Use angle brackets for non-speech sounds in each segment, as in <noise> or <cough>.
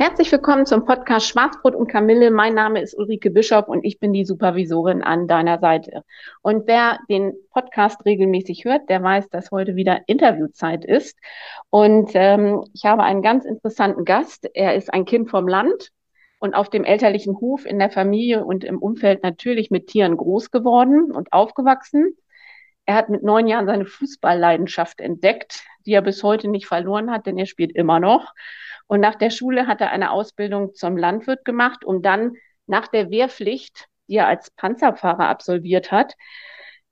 Herzlich willkommen zum Podcast Schwarzbrot und Kamille. Mein Name ist Ulrike Bischof und ich bin die Supervisorin an deiner Seite. Und wer den Podcast regelmäßig hört, der weiß, dass heute wieder Interviewzeit ist. Und ähm, ich habe einen ganz interessanten Gast. Er ist ein Kind vom Land und auf dem elterlichen Hof in der Familie und im Umfeld natürlich mit Tieren groß geworden und aufgewachsen. Er hat mit neun Jahren seine Fußballleidenschaft entdeckt, die er bis heute nicht verloren hat, denn er spielt immer noch. Und nach der Schule hat er eine Ausbildung zum Landwirt gemacht, um dann nach der Wehrpflicht, die er als Panzerfahrer absolviert hat,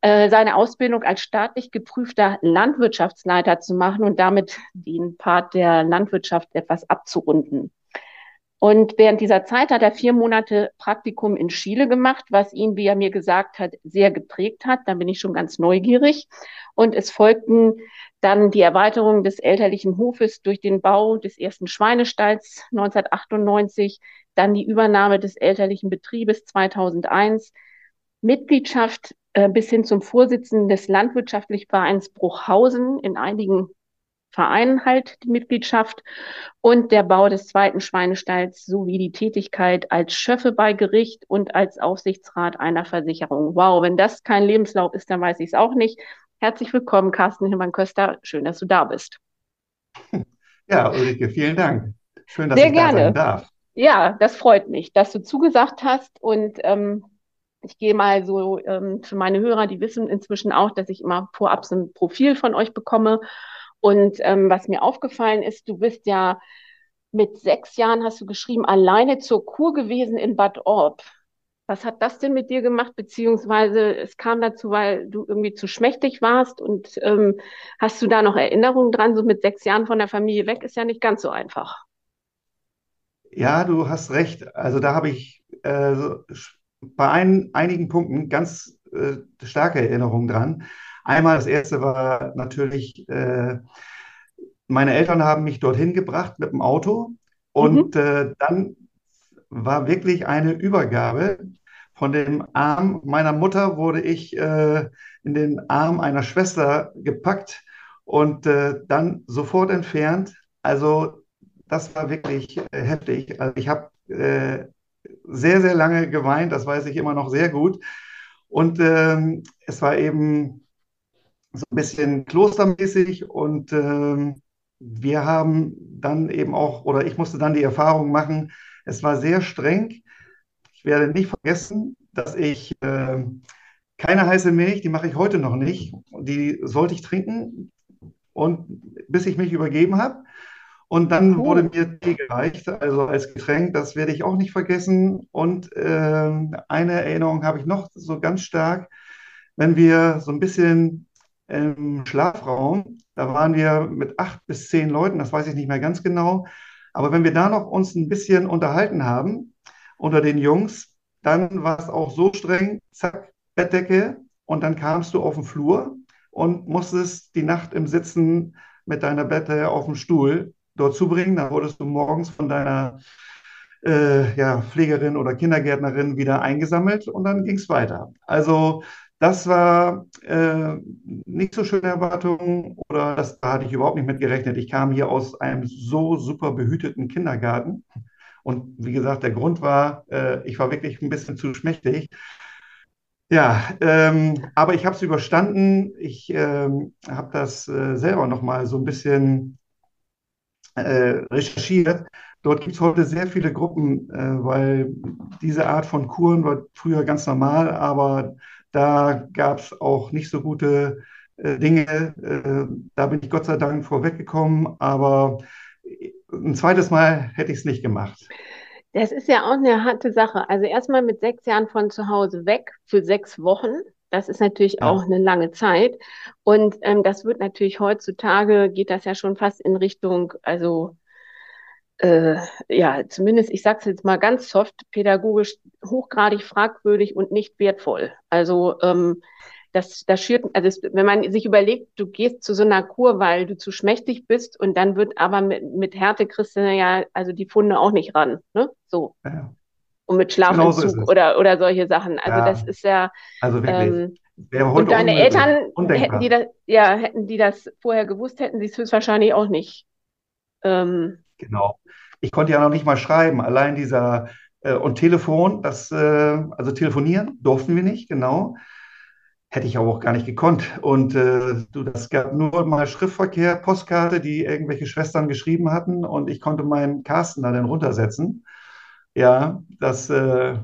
äh, seine Ausbildung als staatlich geprüfter Landwirtschaftsleiter zu machen und damit den Part der Landwirtschaft etwas abzurunden. Und während dieser Zeit hat er vier Monate Praktikum in Chile gemacht, was ihn, wie er mir gesagt hat, sehr geprägt hat. Da bin ich schon ganz neugierig. Und es folgten dann die Erweiterung des elterlichen Hofes durch den Bau des ersten Schweinestalls 1998, dann die Übernahme des elterlichen Betriebes 2001, Mitgliedschaft äh, bis hin zum Vorsitzenden des Landwirtschaftlichen Vereins Bruchhausen in einigen Vereinen halt die Mitgliedschaft und der Bau des zweiten Schweinestalls sowie die Tätigkeit als Schöffe bei Gericht und als Aufsichtsrat einer Versicherung. Wow, wenn das kein Lebenslauf ist, dann weiß ich es auch nicht. Herzlich willkommen, Carsten Hillmann-Köster. Schön, dass du da bist. <laughs> Ja, Ulrike, vielen Dank. Schön, dass Sehr ich gerne. da sein darf. Ja, das freut mich, dass du zugesagt hast. Und ähm, ich gehe mal so ähm, für meine Hörer, die wissen inzwischen auch, dass ich immer vorab so ein Profil von euch bekomme. Und ähm, was mir aufgefallen ist, du bist ja mit sechs Jahren, hast du geschrieben, alleine zur Kur gewesen in Bad Orb. Was hat das denn mit dir gemacht? Beziehungsweise es kam dazu, weil du irgendwie zu schmächtig warst und ähm, hast du da noch Erinnerungen dran? So mit sechs Jahren von der Familie weg ist ja nicht ganz so einfach. Ja, du hast recht. Also da habe ich äh, bei ein, einigen Punkten ganz äh, starke Erinnerungen dran. Einmal das erste war natürlich, äh, meine Eltern haben mich dorthin gebracht mit dem Auto und mhm. äh, dann war wirklich eine Übergabe. Von dem Arm meiner Mutter wurde ich äh, in den Arm einer Schwester gepackt und äh, dann sofort entfernt. Also das war wirklich äh, heftig. Also ich habe äh, sehr, sehr lange geweint, das weiß ich immer noch sehr gut. Und ähm, es war eben so ein bisschen klostermäßig und ähm, wir haben dann eben auch, oder ich musste dann die Erfahrung machen, es war sehr streng. Ich werde nicht vergessen, dass ich äh, keine heiße Milch, die mache ich heute noch nicht. Die sollte ich trinken und bis ich mich übergeben habe. Und dann cool. wurde mir Tee gereicht, also als Getränk, das werde ich auch nicht vergessen. Und äh, eine Erinnerung habe ich noch so ganz stark, wenn wir so ein bisschen im Schlafraum, da waren wir mit acht bis zehn Leuten, das weiß ich nicht mehr ganz genau, aber wenn wir da noch uns ein bisschen unterhalten haben unter den Jungs, dann war es auch so streng, zack, Bettdecke und dann kamst du auf den Flur und musstest die Nacht im Sitzen mit deiner Bettdecke auf dem Stuhl dort zubringen. Dann wurdest du morgens von deiner äh, ja, Pflegerin oder Kindergärtnerin wieder eingesammelt und dann ging es weiter. Also das war äh, nicht so schöne Erwartung oder das, da hatte ich überhaupt nicht mit gerechnet. Ich kam hier aus einem so super behüteten Kindergarten. Und wie gesagt, der Grund war, äh, ich war wirklich ein bisschen zu schmächtig. Ja, ähm, aber ich habe es überstanden. Ich ähm, habe das äh, selber nochmal so ein bisschen äh, recherchiert. Dort gibt es heute sehr viele Gruppen, äh, weil diese Art von Kuren war früher ganz normal, aber da gab es auch nicht so gute äh, Dinge. Äh, da bin ich Gott sei Dank vorweggekommen, aber ein zweites Mal hätte ich es nicht gemacht. Das ist ja auch eine harte Sache. Also erstmal mit sechs Jahren von zu Hause weg für sechs Wochen. Das ist natürlich ja. auch eine lange Zeit. Und ähm, das wird natürlich heutzutage, geht das ja schon fast in Richtung, also äh, ja, zumindest, ich sage es jetzt mal ganz soft, pädagogisch hochgradig fragwürdig und nicht wertvoll. Also ähm, das, das schürt, also es, wenn man sich überlegt, du gehst zu so einer Kur, weil du zu schmächtig bist und dann wird aber mit, mit Härte kriegst du ja also die Funde auch nicht ran, ne? So. Ja. Und mit Schlafentzug genau so oder, oder solche Sachen. Also ja. das ist ja. Also wirklich. Ähm, und deine Eltern hätten die das, ja, hätten die das vorher gewusst, hätten sie es höchstwahrscheinlich auch nicht. Ähm, genau. Ich konnte ja noch nicht mal schreiben. Allein dieser äh, und Telefon, das, äh, also telefonieren durften wir nicht, genau. Hätte ich aber auch gar nicht gekonnt. Und äh, du, das gab nur mal Schriftverkehr, Postkarte, die irgendwelche Schwestern geschrieben hatten und ich konnte meinen Carsten da dann runtersetzen. Ja, das, äh,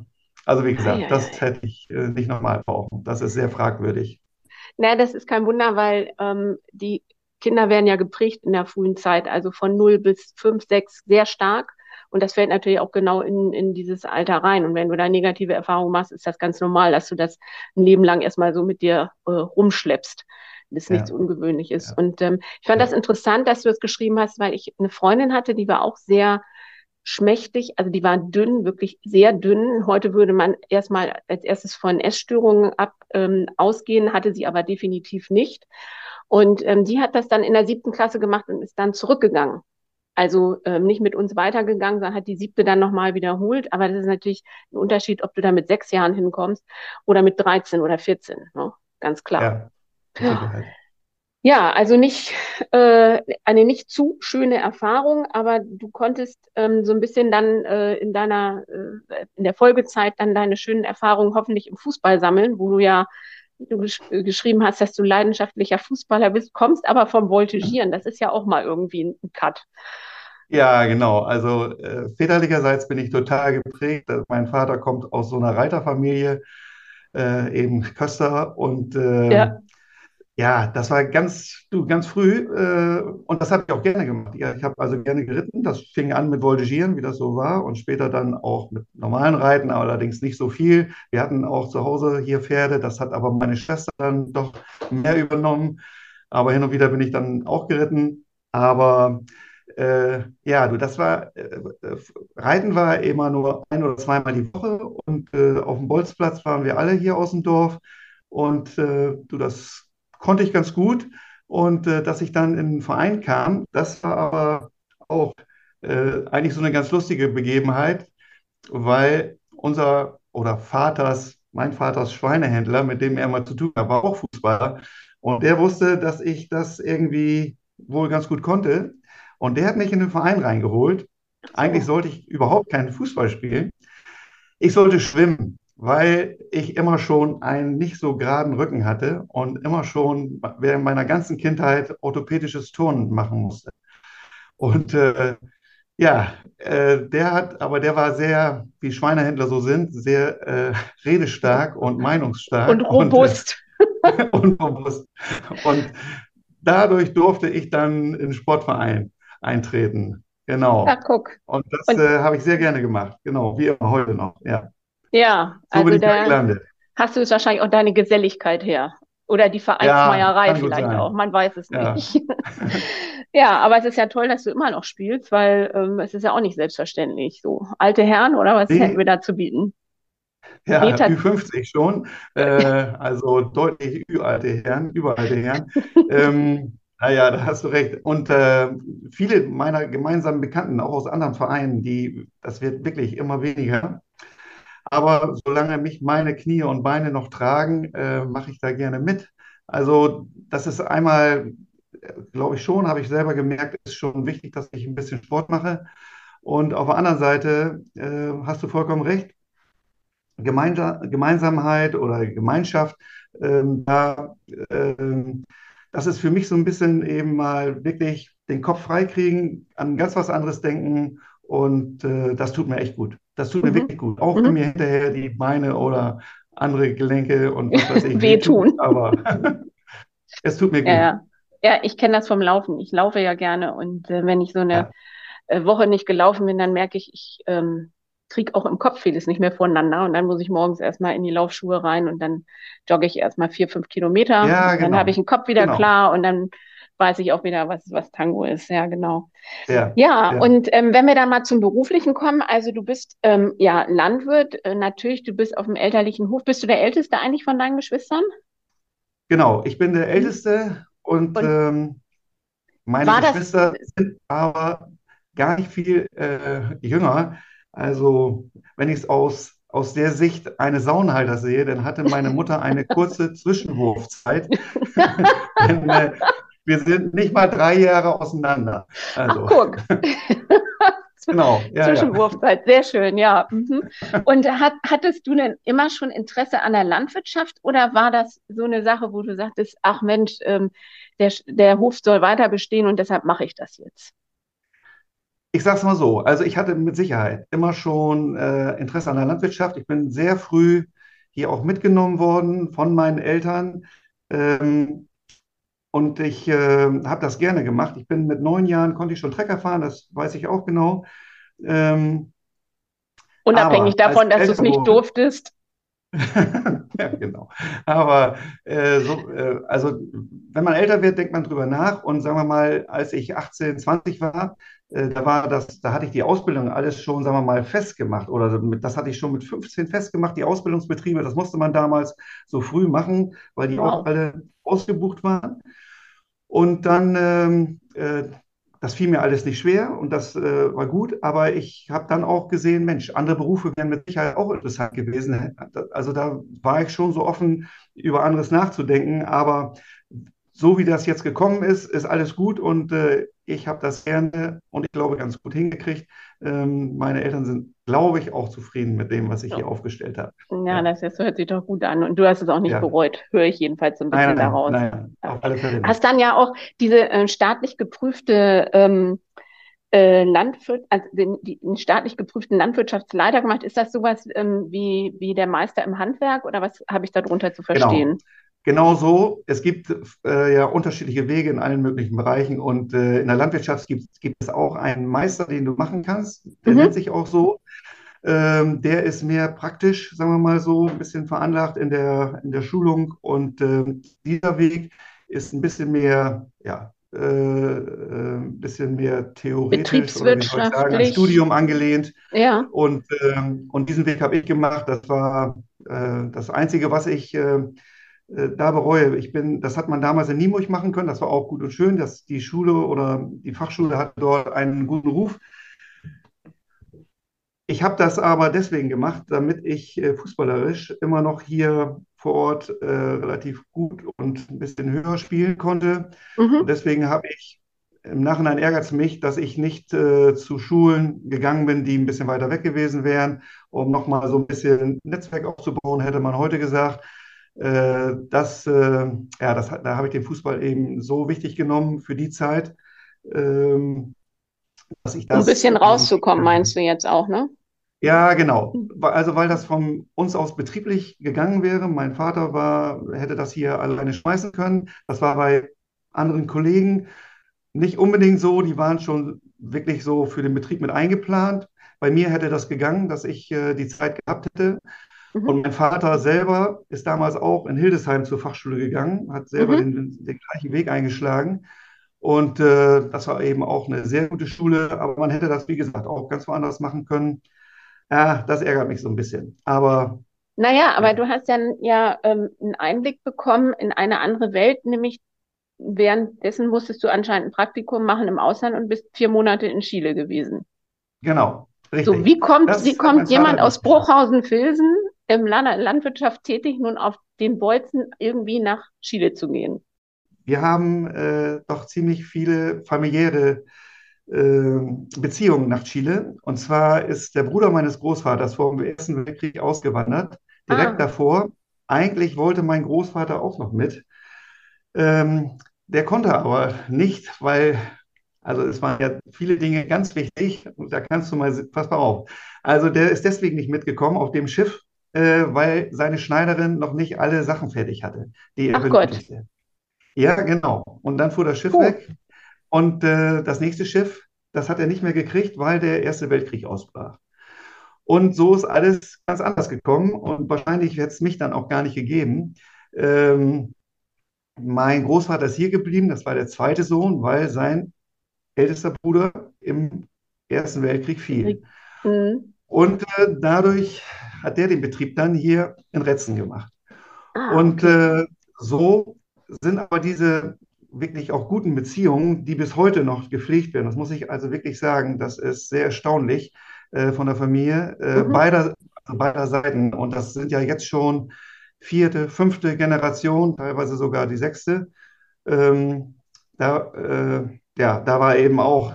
also wie gesagt, ah, ja, das ja. hätte ich äh, nicht nochmal brauchen. Das ist sehr fragwürdig. Na, das ist kein Wunder, weil ähm, die Kinder werden ja geprägt in der frühen Zeit, also von 0 bis 5, 6 sehr stark. Und das fällt natürlich auch genau in, in dieses Alter rein. Und wenn du da negative Erfahrungen machst, ist das ganz normal, dass du das ein Leben lang erstmal so mit dir äh, rumschleppst. Das ist ja. nichts Ungewöhnliches. Ja. Und ähm, ich fand ja. das interessant, dass du das geschrieben hast, weil ich eine Freundin hatte, die war auch sehr schmächtig, also die war dünn, wirklich sehr dünn. Heute würde man erstmal als erstes von Essstörungen ab, ähm, ausgehen, hatte sie aber definitiv nicht. Und ähm, die hat das dann in der siebten Klasse gemacht und ist dann zurückgegangen. Also ähm, nicht mit uns weitergegangen, sondern hat die siebte dann nochmal wiederholt. Aber das ist natürlich ein Unterschied, ob du da mit sechs Jahren hinkommst oder mit 13 oder 14. Ne? Ganz klar. Ja, ja also nicht äh, eine nicht zu schöne Erfahrung, aber du konntest ähm, so ein bisschen dann äh, in deiner äh, in der Folgezeit dann deine schönen Erfahrungen hoffentlich im Fußball sammeln, wo du ja du gesch geschrieben hast, dass du leidenschaftlicher Fußballer bist, kommst aber vom Voltigieren. Das ist ja auch mal irgendwie ein Cut. Ja, genau. Also äh, väterlicherseits bin ich total geprägt. Also, mein Vater kommt aus so einer Reiterfamilie, äh, eben Köster. Und äh, ja. Ja, das war ganz, du, ganz früh äh, und das habe ich auch gerne gemacht. Ja, ich habe also gerne geritten. Das fing an mit Voltigieren, wie das so war, und später dann auch mit normalen Reiten, allerdings nicht so viel. Wir hatten auch zu Hause hier Pferde, das hat aber meine Schwester dann doch mehr übernommen. Aber hin und wieder bin ich dann auch geritten. Aber äh, ja, du, das war, äh, Reiten war immer nur ein oder zweimal die Woche und äh, auf dem Bolzplatz waren wir alle hier aus dem Dorf. Und äh, du, das konnte ich ganz gut. Und äh, dass ich dann in den Verein kam, das war aber auch äh, eigentlich so eine ganz lustige Begebenheit, weil unser oder Vaters, mein Vaters Schweinehändler, mit dem er mal zu tun hat, war auch Fußballer. Und der wusste, dass ich das irgendwie wohl ganz gut konnte. Und der hat mich in den Verein reingeholt. Eigentlich sollte ich überhaupt keinen Fußball spielen. Ich sollte schwimmen weil ich immer schon einen nicht so geraden Rücken hatte und immer schon während meiner ganzen Kindheit orthopädisches Turnen machen musste. Und äh, ja, äh, der hat, aber der war sehr, wie Schweinehändler so sind, sehr äh, redestark und meinungsstark. Und robust. Und, äh, <laughs> und robust. Und dadurch durfte ich dann in den Sportverein eintreten. Genau. Ja, guck. Und das äh, habe ich sehr gerne gemacht. Genau, wie immer heute noch. Ja. Ja, so also da hast du es wahrscheinlich auch deine Geselligkeit her. Oder die Vereinsmeierei ja, vielleicht auch, man weiß es ja. nicht. <laughs> <laughs> ja, aber es ist ja toll, dass du immer noch spielst, weil ähm, es ist ja auch nicht selbstverständlich. So alte Herren oder was nee. hätten wir da zu bieten? Ja, Meter Ü50 schon, äh, <laughs> also deutlich uralte Herren, überalte Herren. ähm, naja, da hast du recht. Und äh, viele meiner gemeinsamen Bekannten, auch aus anderen Vereinen, die, das wird wirklich immer weniger, aber solange mich meine Knie und Beine noch tragen, äh, mache ich da gerne mit. Also das ist einmal, glaube ich schon, habe ich selber gemerkt, ist schon wichtig, dass ich ein bisschen Sport mache. Und auf der anderen Seite äh, hast du vollkommen recht. Gemeinde, Gemeinsamkeit oder Gemeinschaft, ähm, da, ähm, das ist für mich so ein bisschen eben mal wirklich den Kopf freikriegen, an ganz was anderes denken und äh, das tut mir echt gut. Das tut mir mhm. wirklich gut. Auch mhm. wenn mir hinterher die Beine oder andere Gelenke und was weiß ich wehtun. Aber <laughs> es tut mir gut. Ja, ja. ich kenne das vom Laufen. Ich laufe ja gerne und äh, wenn ich so eine ja. Äh, Woche nicht gelaufen bin, dann merke ich, ich ähm, kriege auch im Kopf vieles nicht mehr voneinander. Und dann muss ich morgens erstmal in die Laufschuhe rein und dann jogge ich erstmal vier, fünf Kilometer. Ja, Dann genau. habe ich den Kopf wieder Genau. klar und dann weiß ich auch wieder, was, was Tango ist. Ja, genau. Ja, Ja, ja. und ähm, wenn wir dann mal zum Beruflichen kommen, also du bist ähm, ja Landwirt, äh, natürlich, du bist auf dem elterlichen Hof. Bist du der Älteste eigentlich von deinen Geschwistern? Genau, ich bin der Älteste und, Und ähm, meine war das, Geschwister sind aber gar nicht viel äh, jünger. Also, wenn ich es aus, aus der Sicht eines Saunenhalters sehe, dann hatte meine Mutter eine kurze <laughs> Zwischenwurfzeit. <laughs> <laughs> Denn, äh, wir sind nicht mal drei Jahre auseinander. ach Also, guck, <laughs> genau, ja, ja. Zwischenwurfzeit, sehr schön, ja. Mhm. Und hat, hattest du denn immer schon Interesse an der Landwirtschaft oder war das so eine Sache, wo du sagtest, ach Mensch, ähm, der, der Hof soll weiter bestehen und deshalb mache ich das jetzt? Ich sage es mal so, also ich hatte mit Sicherheit immer schon äh, Interesse an der Landwirtschaft. Ich bin sehr früh hier auch mitgenommen worden von meinen Eltern ähm, und ich äh, habe das gerne gemacht. Ich bin mit neun Jahren, konnte ich schon Trecker fahren, das weiß ich auch genau. Ähm, Unabhängig davon, dass du es nicht durftest. <laughs> Ja, genau. Aber äh, so, äh, also wenn man älter wird, denkt man drüber nach. Und sagen wir mal, als ich 18, 20 war, äh, da war das, da hatte ich die Ausbildung alles schon, sagen wir mal, festgemacht. Oder das hatte ich schon mit 15 festgemacht, die Ausbildungsbetriebe. Das musste man damals so früh machen, weil die auch Wow. alle ausgebucht waren. Und dann, ähm, äh, das fiel mir alles nicht schwer und das äh, war gut, aber ich habe dann auch gesehen, Mensch, andere Berufe wären mit Sicherheit auch interessant gewesen. Also da war ich schon so offen, über anderes nachzudenken, aber so wie das jetzt gekommen ist, ist alles gut und äh, ich habe das gerne und ich glaube ganz gut hingekriegt. Ähm, meine Eltern sind, glaube ich, auch zufrieden mit dem, was ich Ja. hier aufgestellt habe. Ja, Ja, das, hört sich doch gut an. Und du hast es auch nicht ja. bereut, höre ich jedenfalls so ein Nein, bisschen nein, daraus. nein, auf alle Fälle nicht. Hast dann ja auch diese äh, staatlich geprüfte ähm, äh, Landwirt, also den, den staatlich geprüften Landwirtschaftsleiter gemacht. Ist das sowas ähm, wie, wie der Meister im Handwerk oder was habe ich darunter zu Genau. verstehen? Genau so. Es gibt äh, ja unterschiedliche Wege in allen möglichen Bereichen und äh, in der Landwirtschaft gibt, gibt es auch einen Meister, den du machen kannst. Der Mhm. nennt sich auch so. Ähm, der ist mehr praktisch, sagen wir mal so, ein bisschen veranlagt in der, in der Schulung und ähm, dieser Weg ist ein bisschen mehr, ja, äh, äh, ein bisschen mehr theoretisch oder wie soll ich sagen, an Betriebswirtschaftlich. Studium angelehnt. Ja. Und, ähm, und diesen Weg habe ich gemacht. Das war äh, das Einzige, was ich äh, äh, da bereue. Ich bin, das hat man damals in Nienburg machen können. Das war auch gut und schön, dass die Schule oder die Fachschule hatte dort einen guten Ruf. Ich habe das aber deswegen gemacht, damit ich äh, fußballerisch immer noch hier vor Ort äh, relativ gut und ein bisschen höher spielen konnte. Mhm. deswegen habe ich im Nachhinein ärgert es mich, dass ich nicht äh, zu Schulen gegangen bin, die ein bisschen weiter weg gewesen wären, um nochmal so ein bisschen Netzwerk aufzubauen, hätte man heute gesagt. Äh, das, äh, ja, das, da habe ich den Fußball eben so wichtig genommen für die Zeit, ähm, dass ich Um ein das bisschen rauszukommen, äh, meinst du jetzt auch, ne? ja, genau. Also weil das von uns aus betrieblich gegangen wäre. Mein Vater war, hätte das hier alleine schmeißen können. Das war bei anderen Kollegen nicht unbedingt so. Die waren schon wirklich so für den Betrieb mit eingeplant. Bei mir hätte das gegangen, dass ich äh, die Zeit gehabt hätte. Mhm. Und mein Vater selber ist damals auch in Hildesheim zur Fachschule gegangen, hat selber Mhm. den, den gleichen Weg eingeschlagen. Und äh, das war eben auch eine sehr gute Schule, aber man hätte das, wie gesagt, auch ganz woanders machen können. Ja, das ärgert mich so ein bisschen. Aber Naja, aber ja, du hast dann ja ähm, einen Einblick bekommen in eine andere Welt, nämlich währenddessen musstest du anscheinend ein Praktikum machen im Ausland und bist vier Monate in Chile gewesen. genau, So, richtig. wie kommt, Das wie kommt jemand aus. Bruchhausen-Vilsen im Land Landwirtschaft tätig, nun auf den Bolzen irgendwie nach Chile zu gehen? Wir haben äh, doch ziemlich viele familiäre äh, Beziehungen nach Chile. Und zwar ist der Bruder meines Großvaters vor dem Ersten Weltkrieg ausgewandert. Direkt Ah, davor. Eigentlich wollte mein Großvater auch noch mit. Ähm, der konnte aber nicht, weil, also es waren ja viele Dinge ganz wichtig. Und da kannst du mal, pass mal auf. Also der ist deswegen nicht mitgekommen auf dem Schiff, äh, weil seine Schneiderin noch nicht alle Sachen fertig hatte, die er ach Gott. benötigte. Ja, genau. Und dann fuhr das Schiff Puh. weg. Und äh, das nächste Schiff, das hat er nicht mehr gekriegt, weil der Erste Weltkrieg ausbrach. Und so ist alles ganz anders gekommen und wahrscheinlich hätte es mich dann auch gar nicht gegeben. Ähm, mein Großvater ist hier geblieben, das war der zweite Sohn, weil sein ältester Bruder im Ersten Weltkrieg fiel. Mhm. Und äh, dadurch hat der den Betrieb dann hier in Retzen gemacht. Ah, und äh, so sind aber diese wirklich auch guten Beziehungen, die bis heute noch gepflegt werden. Das muss ich also wirklich sagen, das ist sehr erstaunlich äh, von der Familie äh, mhm. beider, also beider Seiten. Und das sind ja jetzt schon vierte, fünfte Generation, teilweise sogar die sechste. Ähm, da, äh, ja, da war eben auch,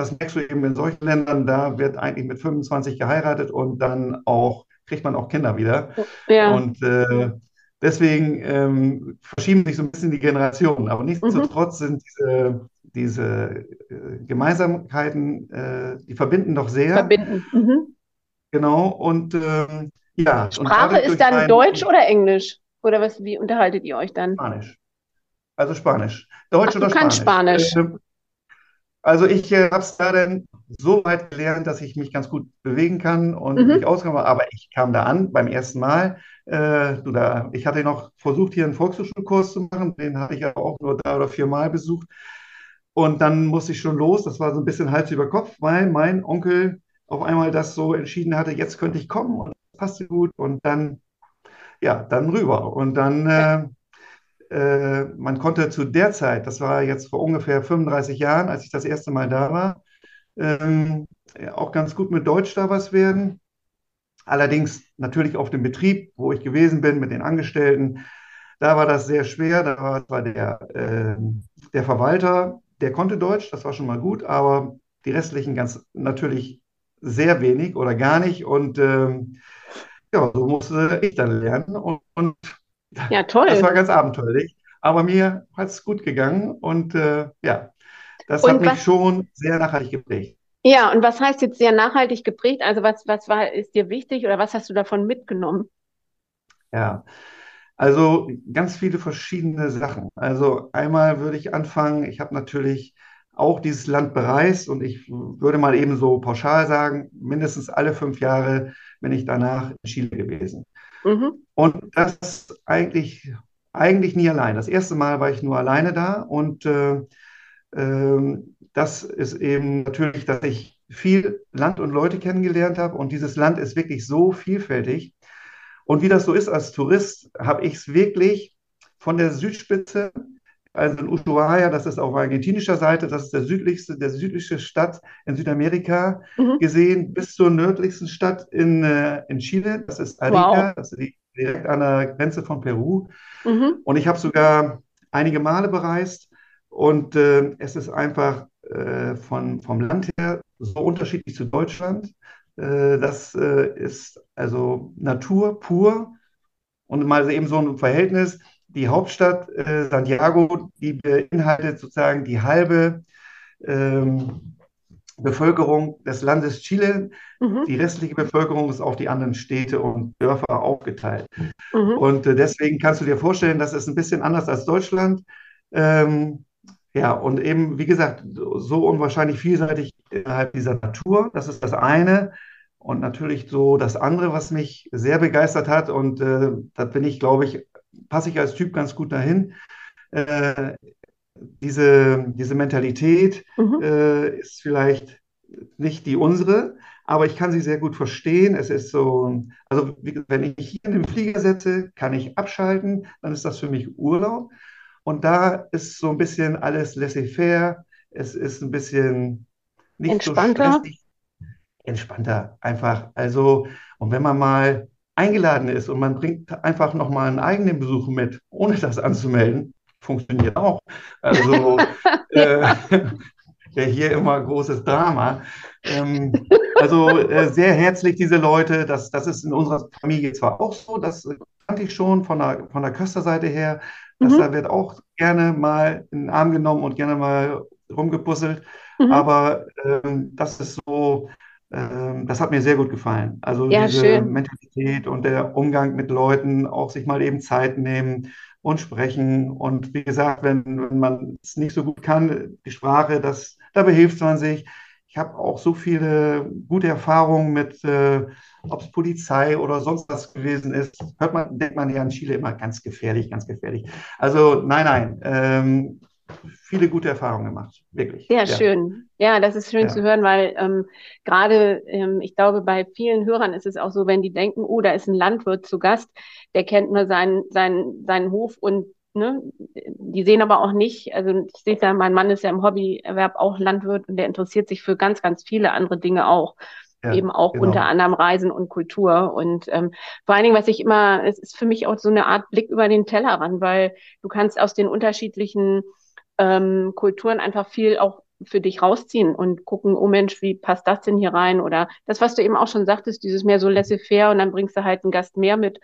das merkst du eben in solchen Ländern, da wird eigentlich mit 25 geheiratet und dann auch, kriegt man auch Kinder wieder. Ja. Und äh, deswegen ähm, verschieben sich so ein bisschen die Generationen. Aber nichtsdestotrotz mhm. sind diese, diese äh, Gemeinsamkeiten, äh, die verbinden doch sehr. Verbinden. Mhm. Genau. Und ähm, ja. Sprache und ist dann Deutsch oder Englisch? Oder was, wie unterhaltet ihr euch dann? Spanisch. Also Spanisch. Deutsch Ach, oder du kannst Spanisch. Spanisch. Also ich äh, habe es da dann so weit gelernt, dass ich mich ganz gut bewegen kann und mhm. mich auskam. Aber ich kam da an beim ersten Mal. Äh, du da, ich hatte noch versucht, hier einen Volkshochschulkurs zu machen. Den hatte ich aber auch nur drei oder vier Mal besucht. Und dann musste ich schon los. Das war so ein bisschen Hals über Kopf, weil mein Onkel auf einmal das so entschieden hatte, jetzt könnte ich kommen und das passte gut. Und dann, ja, dann rüber. Und dann äh, äh, man konnte zu der Zeit, das war jetzt vor ungefähr 35 Jahren, als ich das erste Mal da war, ähm, auch ganz gut mit Deutsch da was werden. Allerdings natürlich auf dem Betrieb, wo ich gewesen bin mit den Angestellten, da war das sehr schwer. Da war, war der, äh, der Verwalter, der konnte Deutsch, das war schon mal gut, aber die restlichen ganz natürlich sehr wenig oder gar nicht. Und ähm, ja, so musste ich dann lernen. Und, und ja, toll. Das war ganz abenteuerlich. Aber mir hat es gut gegangen und äh, ja, das und hat mich schon sehr nachhaltig geprägt. Ja, und was heißt jetzt sehr nachhaltig geprägt? Also was, was war, ist dir wichtig oder was hast du davon mitgenommen? Ja, also ganz viele verschiedene Sachen. Also einmal würde ich anfangen, ich habe natürlich auch dieses Land bereist und ich würde mal eben so pauschal sagen, mindestens alle fünf Jahre bin ich danach in Chile gewesen. Mhm. Und das eigentlich, eigentlich nie allein. Das erste Mal war ich nur alleine da und äh, äh, das ist eben natürlich, dass ich viel Land und Leute kennengelernt habe und dieses Land ist wirklich so vielfältig. Und wie das so ist als Tourist, habe ich es wirklich von der Südspitze also in Ushuaia, das ist auf argentinischer Seite, das ist der südlichste, der südlichste Stadt in Südamerika mhm. gesehen, bis zur nördlichsten Stadt in, äh, in Chile, das ist Arica, wow. das ist direkt an der Grenze von Peru. Mhm. Und ich habe sogar einige Male bereist und äh, es ist einfach äh, von, vom Land her so unterschiedlich zu Deutschland. Äh, das äh, ist also Natur pur und mal eben so ein Verhältnis die Hauptstadt äh, Santiago, die beinhaltet sozusagen die halbe ähm, Bevölkerung des Landes Chile. Mhm. Die restliche Bevölkerung ist auf die anderen Städte und Dörfer aufgeteilt. Mhm. Und äh, deswegen kannst du dir vorstellen, das ist ein bisschen anders als Deutschland. Ähm, ja, und eben, wie gesagt, so unwahrscheinlich vielseitig innerhalb dieser Natur. Das ist das eine. Und natürlich so das andere, was mich sehr begeistert hat. Und äh, da bin ich, glaube ich, passe ich als Typ ganz gut dahin. Äh, diese, diese Mentalität mhm. äh, ist vielleicht nicht die unsere, aber ich kann sie sehr gut verstehen. Es ist so, also wenn ich hier in den Flieger setze, kann ich abschalten, dann ist das für mich Urlaub. Und da ist so ein bisschen alles laissez-faire. Es ist ein bisschen nicht entspannter. so stressig. Entspannter, einfach. Also, und wenn man mal eingeladen ist und man bringt einfach nochmal einen eigenen Besuch mit, ohne das anzumelden, funktioniert auch. Also <laughs> äh, ja, hier immer großes Drama. Ähm, also äh, sehr herzlich diese Leute. Das, das ist in unserer Familie zwar auch so, das kannte ich schon von der, von der Kösterseite her. Dass mhm. Da wird auch gerne mal in den Arm genommen und gerne mal rumgepuzzelt. Mhm. Aber ähm, das ist so, das hat mir sehr gut gefallen. Also ja, diese schön. Mentalität und der Umgang mit Leuten, auch sich mal eben Zeit nehmen und sprechen. Und wie gesagt, wenn, wenn man es nicht so gut kann, die Sprache, das, da behilft man sich. ich habe auch so viele gute Erfahrungen mit, äh, ob es Polizei oder sonst was gewesen ist. Hört man, denkt man ja in Chile immer ganz gefährlich, ganz gefährlich. Also nein, nein. Ähm, viele gute Erfahrungen gemacht, wirklich. Sehr ja. schön. Ja, das ist schön ja. zu hören, weil ähm, gerade, ähm, ich glaube, bei vielen Hörern ist es auch so, wenn die denken, oh, da ist ein Landwirt zu Gast, der kennt nur seinen, seinen, seinen Hof und ne, die sehen aber auch nicht, also ich sehe ja, mein Mann ist ja im Hobbyerwerb auch Landwirt und der interessiert sich für ganz, ganz viele andere Dinge auch. Ja, eben auch genau. unter anderem Reisen und Kultur. Und ähm, vor allen Dingen, was ich immer, es ist für mich auch so eine Art Blick über den Tellerrand, weil du kannst aus den unterschiedlichen ähm, Kulturen einfach viel auch für dich rausziehen und gucken, oh Mensch, wie passt das denn hier rein? Oder das, was du eben auch schon sagtest, dieses mehr so laissez-faire und dann bringst du halt einen Gast mehr mit.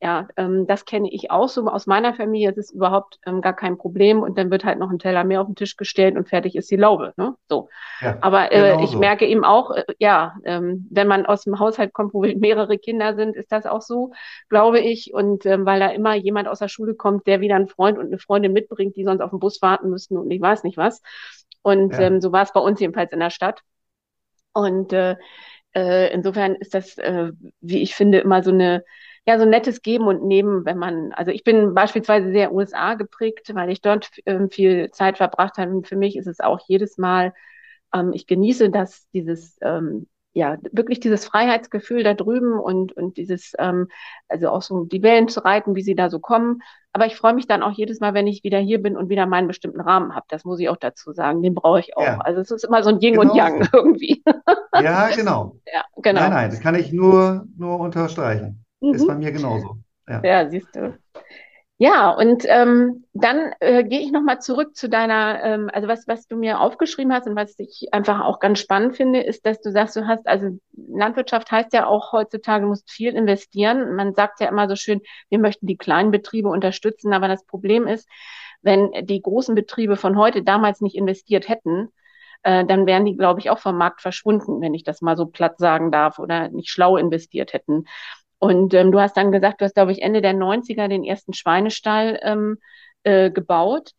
Ja, ähm, das kenne ich auch so aus meiner Familie. Das ist überhaupt ähm, gar kein Problem. Und dann wird halt noch ein Teller mehr auf den Tisch gestellt und fertig ist die Laube. Ne? So. Ja, Aber äh, genau ich so. merke eben auch, äh, ja, ähm, wenn man aus dem Haushalt kommt, wo <laughs> mehrere Kinder sind, ist das auch so, glaube ich. Und ähm, weil da immer jemand aus der Schule kommt, der wieder einen Freund und eine Freundin mitbringt, die sonst auf den Bus warten müssten und ich weiß nicht was. Und ja. ähm, so war es bei uns jedenfalls in der Stadt. Und äh, äh, insofern ist das, äh, wie ich finde, immer so eine ja so nettes Geben und Nehmen, wenn man, also ich bin beispielsweise sehr USA geprägt, weil ich dort ähm, viel Zeit verbracht habe. Und für mich ist es auch jedes Mal, ähm, ich genieße das, dieses, ähm, ja, wirklich dieses Freiheitsgefühl da drüben und, und dieses, ähm, also auch so die Wellen zu reiten, wie sie da so kommen. Aber ich freue mich dann auch jedes Mal, wenn ich wieder hier bin und wieder meinen bestimmten Rahmen habe. Das muss ich auch dazu sagen. Den brauche ich auch. Ja. Also es ist immer so ein Yin genau und Yang <laughs> irgendwie. Ja, genau. Ja, genau. Nein, nein, das kann ich nur, nur unterstreichen. Mhm. Ist bei mir genauso. Ja, ja siehst du. Ja, und ähm, dann äh, gehe ich nochmal zurück zu deiner, ähm, also was, was du mir aufgeschrieben hast und was ich einfach auch ganz spannend finde, ist, dass du sagst, du hast, also Landwirtschaft heißt ja auch heutzutage, du musst viel investieren. Man sagt ja immer so schön, wir möchten die kleinen Betriebe unterstützen, aber das Problem ist, wenn die großen Betriebe von heute damals nicht investiert hätten, äh, dann wären die, glaube ich, auch vom Markt verschwunden, wenn ich das mal so platt sagen darf, oder nicht schlau investiert hätten. Und ähm, du hast dann gesagt, du hast, glaube ich, Ende der 90er den ersten Schweinestall ähm, äh, gebaut,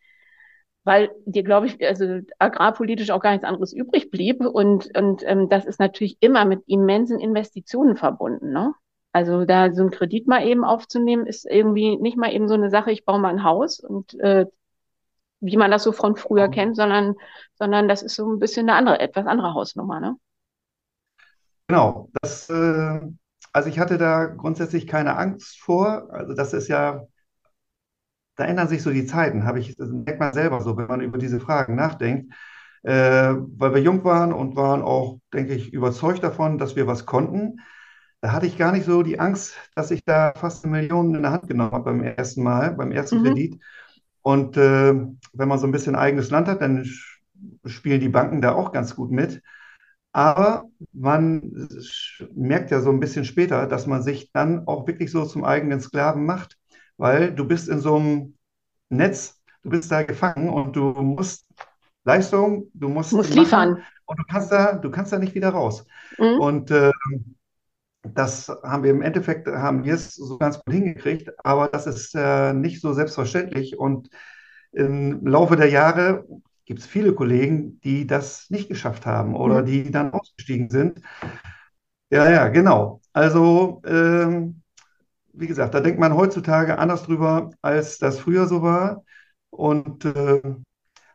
weil dir, glaube ich, also agrarpolitisch auch gar nichts anderes übrig blieb. Und, und ähm, das ist natürlich immer mit immensen Investitionen verbunden. Ne? Also da so einen Kredit mal eben aufzunehmen, ist irgendwie nicht mal eben so eine Sache, ich baue mal ein Haus und äh, wie man das so von früher mhm. kennt, sondern, sondern das ist so ein bisschen eine andere, etwas andere Hausnummer, ne? Genau, das äh, also ich hatte da grundsätzlich keine Angst vor. Also das ist ja, da ändern sich so die Zeiten, habe ich, das merkt man selber so, wenn man über diese Fragen nachdenkt. Äh, weil wir jung waren und waren auch, denke ich, überzeugt davon, dass wir was konnten. Da hatte ich gar nicht so die Angst, dass ich da fast eine Million in der Hand genommen habe beim ersten Mal, beim ersten mhm. Kredit. Und äh, wenn man so ein bisschen eigenes Land hat, dann spielen die Banken da auch ganz gut mit. Aber man merkt ja so ein bisschen später, dass man sich dann auch wirklich so zum eigenen Sklaven macht, weil du bist in so einem Netz, du bist da gefangen und du musst Leistung, du musst, musst liefern und du kannst da, du kannst da nicht wieder raus. Mhm. Und äh, das haben wir im Endeffekt, haben wir es so ganz gut hingekriegt, aber das ist äh, nicht so selbstverständlich und im Laufe der Jahre gibt es viele Kollegen, die das nicht geschafft haben oder mhm. die dann ausgestiegen sind. Ja, ja, genau. Also, ähm, wie gesagt, da denkt man heutzutage anders drüber, als das früher so war. Und äh,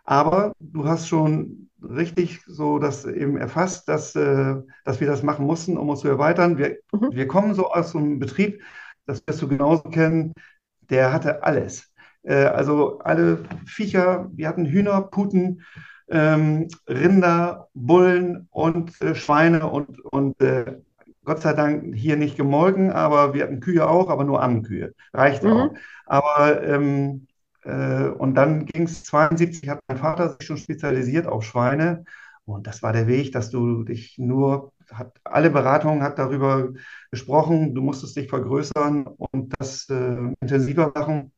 aber du hast schon richtig so das eben erfasst, dass, äh, dass wir das machen mussten, um uns zu erweitern. Wir, mhm. wir kommen so aus so einem Betrieb, das wirst du genauso kennen, der hatte alles. Äh, also alle Viecher, wir hatten Hühner, Puten, ähm, Rinder, Bullen und äh, Schweine und, und äh, Gott sei Dank hier nicht gemolken, aber wir hatten Kühe auch, aber nur Ammenkühe. Reicht mhm. auch. Aber ähm, äh, und dann ging es 72, hat mein Vater sich schon spezialisiert auf Schweine. Und das war der Weg, dass du dich nur, hat, alle Beratungen hat darüber gesprochen, du musstest dich vergrößern und das äh, intensiver machen.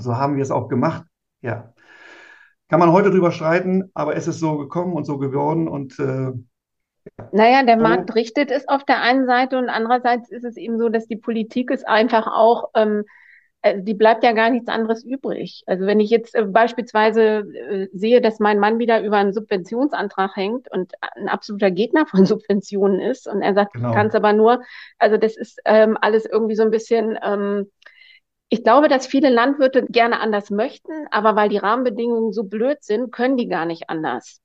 So haben wir es auch gemacht. Ja. Kann man heute drüber streiten, aber es ist so gekommen und so geworden und äh, naja, der Markt richtet es auf der einen Seite und andererseits ist es eben so, dass die Politik es einfach auch ähm, äh, die bleibt ja gar nichts anderes übrig. Also wenn ich jetzt äh, beispielsweise äh, sehe, dass mein Mann wieder über einen Subventionsantrag hängt und ein absoluter Gegner von <laughs> Subventionen ist und er sagt, genau. kann es aber nur, also das ist ähm, alles irgendwie so ein bisschen, ähm, ich glaube, dass viele Landwirte gerne anders möchten, aber weil die Rahmenbedingungen so blöd sind, können die gar nicht anders.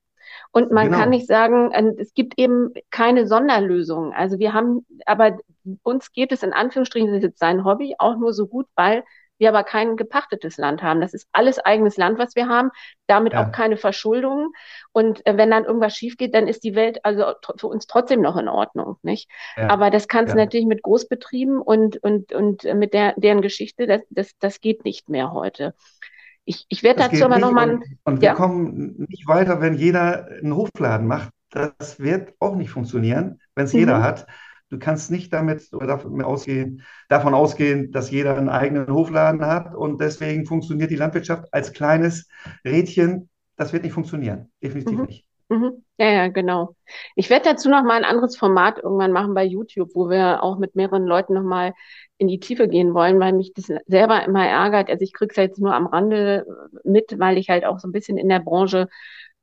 Und man genau. kann nicht sagen, es gibt eben keine Sonderlösung. Also wir haben, aber uns geht es in Anführungsstrichen, das ist jetzt sein Hobby, auch nur so gut, weil wir aber kein gepachtetes Land haben. Das ist alles eigenes Land, was wir haben, damit ja. auch keine Verschuldung. Und äh, wenn dann irgendwas schief geht, dann ist die Welt also für uns trotzdem noch in Ordnung, nicht? Ja. Aber das kannst du ja. natürlich mit Großbetrieben und, und, und mit der, deren Geschichte, das, das, das geht nicht mehr heute. Ich, ich werde dazu aber nochmal. Und, und wir kommen nicht weiter, wenn jeder einen Hofladen macht. Das wird auch nicht funktionieren, wenn es mhm. jeder hat. Du kannst nicht damit davon ausgehen, davon ausgehen, dass jeder einen eigenen Hofladen hat und deswegen funktioniert die Landwirtschaft als kleines Rädchen. Das wird nicht funktionieren. Definitiv mhm. nicht. Mhm. Ja, ja, genau. Ich werde dazu noch mal ein anderes Format irgendwann machen bei YouTube, wo wir auch mit mehreren Leuten noch mal in die Tiefe gehen wollen, weil mich das selber immer ärgert. Also ich kriege es jetzt nur am Rande mit, weil ich halt auch so ein bisschen in der Branche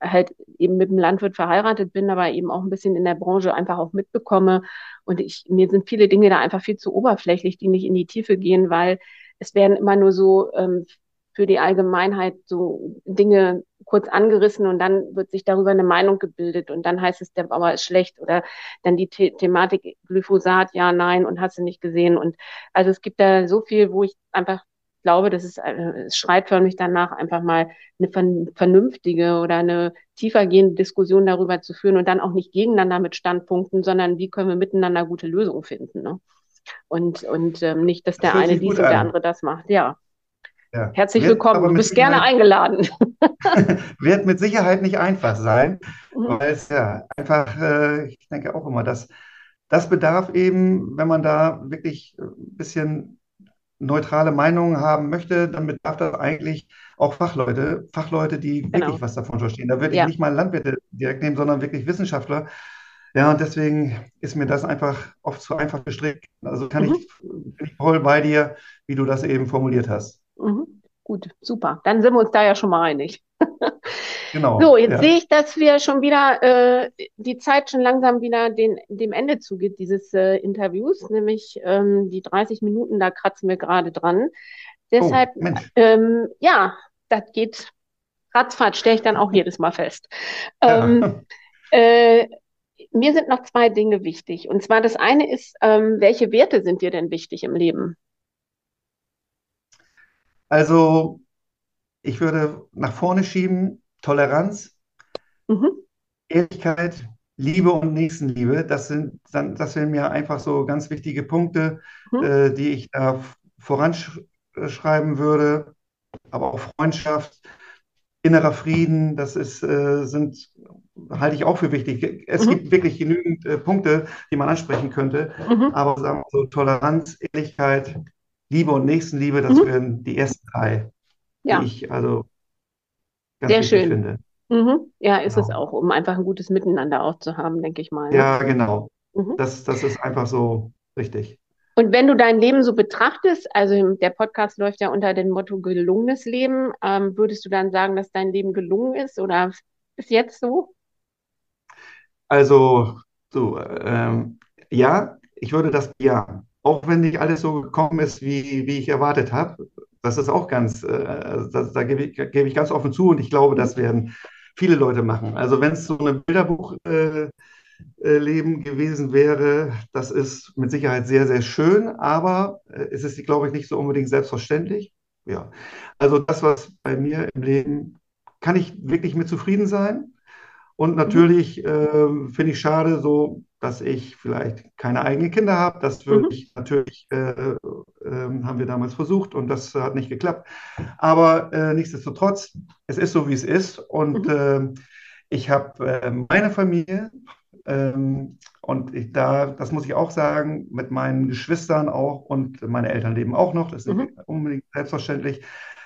halt eben mit dem Landwirt verheiratet bin, aber eben auch ein bisschen in der Branche einfach auch mitbekomme. Und ich, mir sind viele Dinge da einfach viel zu oberflächlich, die nicht in die Tiefe gehen, weil es werden immer nur so ähm, für die Allgemeinheit so Dinge kurz angerissen und dann wird sich darüber eine Meinung gebildet und dann heißt es, der Bauer ist schlecht oder dann die The Thematik Glyphosat, ja, nein und hast du nicht gesehen. Und also es gibt da so viel, wo ich einfach glaube, dass es, äh, es schreit förmlich danach, einfach mal eine vernünftige oder eine tiefergehende Diskussion darüber zu führen und dann auch nicht gegeneinander mit Standpunkten, sondern wie können wir miteinander gute Lösungen finden. Ne? Und, und ähm, nicht, dass der eine dies und der andere das macht. Ja. ja. Herzlich willkommen. Du bist gerne eingeladen. <laughs> <laughs> wird mit Sicherheit nicht einfach sein, mhm. weil es ja einfach, äh, ich denke auch immer, dass das bedarf eben, wenn man da wirklich ein bisschen neutrale Meinungen haben möchte, dann bedarf das eigentlich auch Fachleute, Fachleute, die genau. wirklich was davon verstehen. Da würde ja. ich nicht mal Landwirte direkt nehmen, sondern wirklich Wissenschaftler. Ja, und deswegen ist mir das einfach oft zu einfach gestrickt. Also kann mhm. ich, bin ich voll bei dir, wie du das eben formuliert hast. Mhm. Gut, super. Dann sind wir uns da ja schon mal einig. Genau. So, jetzt ja. sehe ich, dass wir schon wieder äh, die Zeit schon langsam wieder den, dem Ende zugeht, dieses äh, Interviews, nämlich ähm, die 30 Minuten, da kratzen wir gerade dran. Deshalb, oh, ähm, ja, das geht ratzfatz, stelle ich dann auch jedes Mal fest. Ähm, ja. äh, mir sind noch zwei Dinge wichtig. Und zwar das eine ist, ähm, welche Werte sind dir denn wichtig im Leben? Also, ich würde nach vorne schieben, Toleranz, mhm. Ehrlichkeit, Liebe und Nächstenliebe. Das sind, das sind mir einfach so ganz wichtige Punkte, mhm. äh, die ich da voranschreiben würde. Aber auch Freundschaft, innerer Frieden, das ist, äh, sind, halte ich auch für wichtig. Es mhm. gibt wirklich genügend äh, Punkte, die man ansprechen könnte. Mhm. Aber sagen wir so, Toleranz, Ehrlichkeit, Liebe und Nächstenliebe, das mhm. wären die ersten drei, ja. die ich also ganz Sehr schön. finde. Mhm. Ja, ist genau. es auch, um einfach ein gutes Miteinander auch zu haben, denke ich mal. Ne? Ja, genau. Mhm. Das, das ist einfach so richtig. Und wenn du dein Leben so betrachtest, also der Podcast läuft ja unter dem Motto gelungenes Leben, ähm, würdest du dann sagen, dass dein Leben gelungen ist oder ist jetzt so? Also, so, ähm, ja, ich würde das ja. Auch wenn nicht alles so gekommen ist, wie, wie ich erwartet habe. Das ist auch ganz, äh, das, da gebe ich, gebe ich ganz offen zu und ich glaube, das werden viele Leute machen. Also wenn es so ein Bilderbuchleben äh, gewesen wäre, das ist mit Sicherheit sehr, sehr schön, aber äh, es ist, glaube ich, nicht so unbedingt selbstverständlich. Ja, also das, was bei mir im Leben, kann ich wirklich mit zufrieden sein. Und natürlich äh, finde ich schade, so dass ich vielleicht keine eigenen Kinder habe. Das würde mhm. ich natürlich, äh, äh, haben wir damals versucht und das hat nicht geklappt. Aber äh, nichtsdestotrotz, es ist so, wie es ist. Und mhm. Ähm, ich habe äh, meine Familie ähm, und ich, da, das muss ich auch sagen, mit meinen Geschwistern auch und meine Eltern leben auch noch. Das ist mhm. nicht unbedingt selbstverständlich.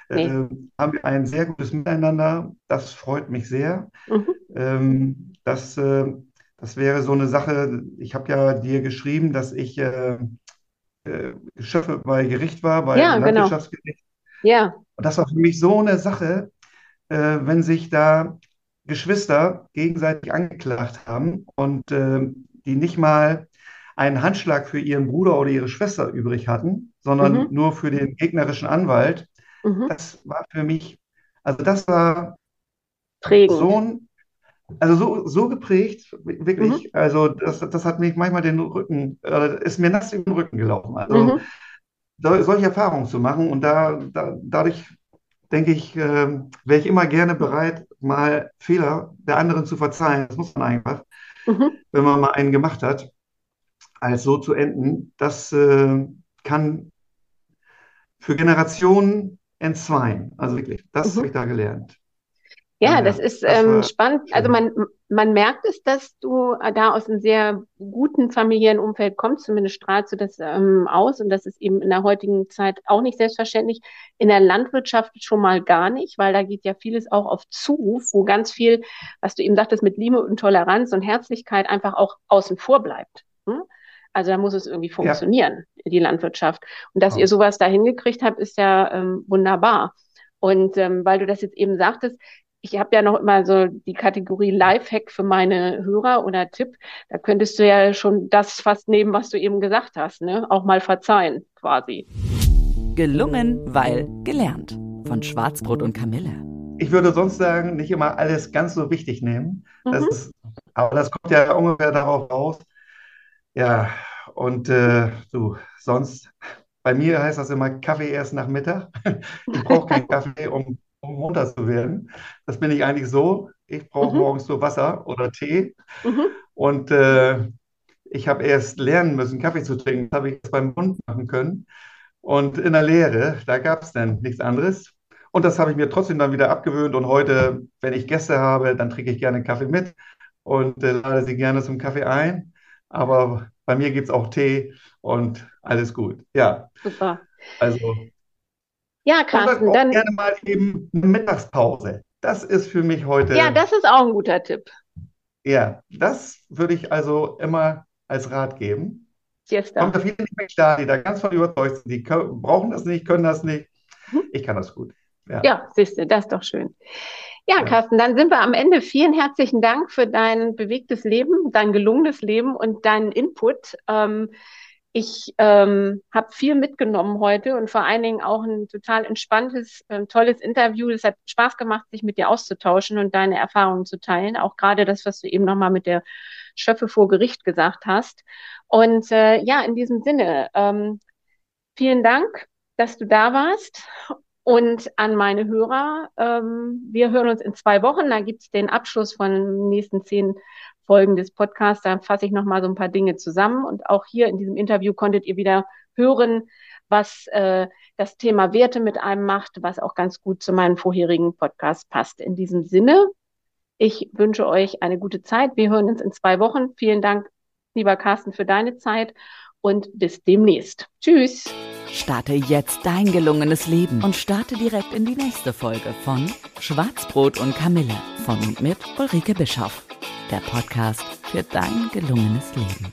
Nee. Äh, haben wir ein sehr gutes Miteinander. Das freut mich sehr. Mhm. Ähm, das äh, das wäre so eine Sache, ich habe ja dir geschrieben, dass ich äh, äh, Schöffe bei Gericht war, bei Ja, genau. Landwirtschaftsgericht. Ja. Und das war für mich so eine Sache, äh, wenn sich da Geschwister gegenseitig angeklagt haben und äh, die nicht mal einen Handschlag für ihren Bruder oder ihre Schwester übrig hatten, sondern Mhm. nur für den gegnerischen Anwalt. Mhm. Das war für mich, also das war Prägend. so ein, also so, so geprägt, Mhm. wirklich. Also das, das hat mich manchmal den Rücken, äh, ist mir nass über den Rücken gelaufen. Also Mhm. so, solche Erfahrungen zu machen und da, da dadurch denke ich, äh, wäre ich immer gerne bereit, mal Fehler der anderen zu verzeihen. Das muss man einfach, Mhm. wenn man mal einen gemacht hat, als so zu enden. Das äh, kann für Generationen entzweien. Also wirklich, das Mhm. habe ich da gelernt. Ja, Ja, das ist das ähm, spannend. Also schön. man, man merkt es, dass du äh, da aus einem sehr guten familiären Umfeld kommst, zumindest strahlst du das ähm, aus und das ist eben in der heutigen Zeit auch nicht selbstverständlich. In der Landwirtschaft schon mal gar nicht, weil da geht ja vieles auch auf Zuruf, wo ganz viel, was du eben sagtest, mit Liebe und Toleranz und Herzlichkeit einfach auch außen vor bleibt. Hm? Also da muss es irgendwie Ja, funktionieren, die Landwirtschaft. Und dass ihr genau. sowas da hingekriegt habt, ist ja ähm, wunderbar. Und ähm, weil du das jetzt eben sagtest, ich habe ja noch immer so die Kategorie Lifehack für meine Hörer oder Tipp. Da könntest du ja schon das fast nehmen, was du eben gesagt hast, ne? Auch mal verzeihen, quasi. Gelungen, weil gelernt. Von Schwarzbrot und Kamille. Ich würde sonst sagen, nicht immer alles ganz so wichtig nehmen. Das Mhm. ist, aber das kommt ja ungefähr darauf raus. Ja, und äh, du, sonst, bei mir heißt das immer Kaffee erst nach Mittag. <laughs> Ich brauche keinen <laughs> Kaffee, um, um munter zu werden. Das bin ich eigentlich so. Ich brauche Mhm. morgens nur Wasser oder Tee. Mhm. Und äh, ich habe erst lernen müssen, Kaffee zu trinken. Das habe ich jetzt beim Mund machen können. Und in der Lehre, da gab es dann nichts anderes. Und das habe ich mir trotzdem dann wieder abgewöhnt. Und heute, wenn ich Gäste habe, dann trinke ich gerne Kaffee mit und äh, lade sie gerne zum Kaffee ein. Aber bei mir gibt es auch Tee und alles gut. Ja, Super. also. Ja, Carsten, dann, gerne mal eben eine Mittagspause. Das ist für mich ja, heute, das ist auch ein guter Tipp. ja, das würde ich also immer als Rat geben. Kommt Siesta. da viele nicht da, die da ganz von überzeugt sind. Die können, brauchen das nicht, können das nicht. Mhm. Ich kann das gut. Ja, Ja, siehst du, das ist doch schön. Ja, ja. Carsten, dann sind wir am Ende. Vielen herzlichen Dank für dein bewegtes Leben, dein gelungenes Leben und deinen Input. Ähm, ich ähm, habe viel mitgenommen heute und vor allen Dingen auch ein total entspanntes, ähm, tolles Interview. Es hat Spaß gemacht, sich mit dir auszutauschen und deine Erfahrungen zu teilen. Auch gerade das, was du eben nochmal mit der Schöffe vor Gericht gesagt hast. Und äh, ja, in diesem Sinne, ähm, vielen Dank, dass du da warst. Und an meine Hörer, ähm, wir hören uns in zwei Wochen. Da gibt's den Abschluss von den nächsten zehn Folgen des Podcasts. Da fasse ich nochmal so ein paar Dinge zusammen. Und auch hier in diesem Interview konntet ihr wieder hören, was äh, das Thema Werte mit einem macht, was auch ganz gut zu meinem vorherigen Podcast passt. In diesem Sinne, ich wünsche euch eine gute Zeit. Wir hören uns in zwei Wochen. Vielen Dank, lieber Carsten, für deine Zeit und bis demnächst. Tschüss. Starte jetzt dein gelungenes Leben und starte direkt in die nächste Folge von Schwarzbrot und Kamille von und mit Ulrike Bischoff. Der Podcast für dein gelungenes Leben.